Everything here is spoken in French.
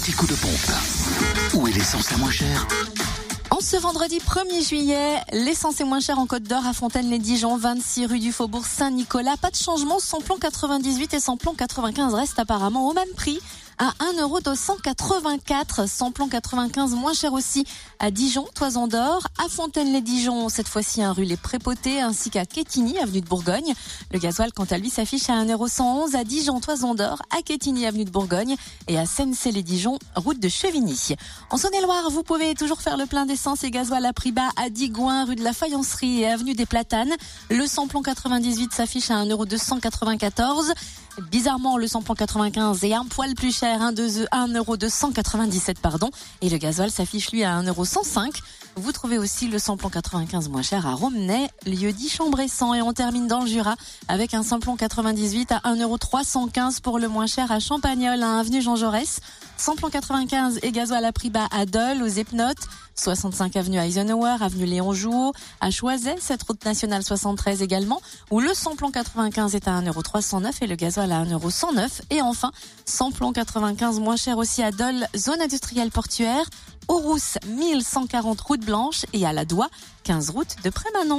anti-coup de pompe. Où est l'essence la moins chère En ce vendredi 1er juillet, l'essence est moins chère en Côte d'Or à Fontaine-les-Dijon, 26 rue du Faubourg Saint-Nicolas. Pas de changement, samplon 98 et samplon 95 restent apparemment au même prix à 1,284€. Samplon 95 moins cher aussi à Dijon, Toison d'Or, à Fontaine-les-Dijon, cette fois-ci un rue Les Prépotés, ainsi qu'à Quetigny, avenue de Bourgogne. Le gasoil, quant à lui, s'affiche à 1,111€ à Dijon, Toison d'Or, à Quetigny, avenue de Bourgogne et à Sensey-les-Dijon, route de Chevigny. En Saône-et-Loire, vous pouvez toujours faire le plein d'essence et gasoil à prix bas à Digoin, rue de la Faïencerie et avenue des Platanes. Le samplon 98 s'affiche à 1,294€. Bizarrement, le samplon 95 est un poil plus cher, 1,297 pardon, et le gasoil s'affiche lui à 1,105€. Vous trouvez aussi le samplon 95 moins cher à Romney, lieu dit Chambressan, et on termine dans le Jura avec un samplon 98 à 1,315€ pour le moins cher à Champagnol, à avenue Jean Jaurès. Samplon 95 et gasoil à prix bas à Dole, aux Epnotes, 65 avenue Eisenhower, avenue Léon Jouot, à Choiset, cette route nationale 73 également, où le samplon 95 est à 1,309€ et le gasoil à 1,109€. Et enfin, samplon 95 moins cher aussi à Dole, zone industrielle portuaire, au Rousse 1140 route blanche et à la Doigt 15 route de Prémanon.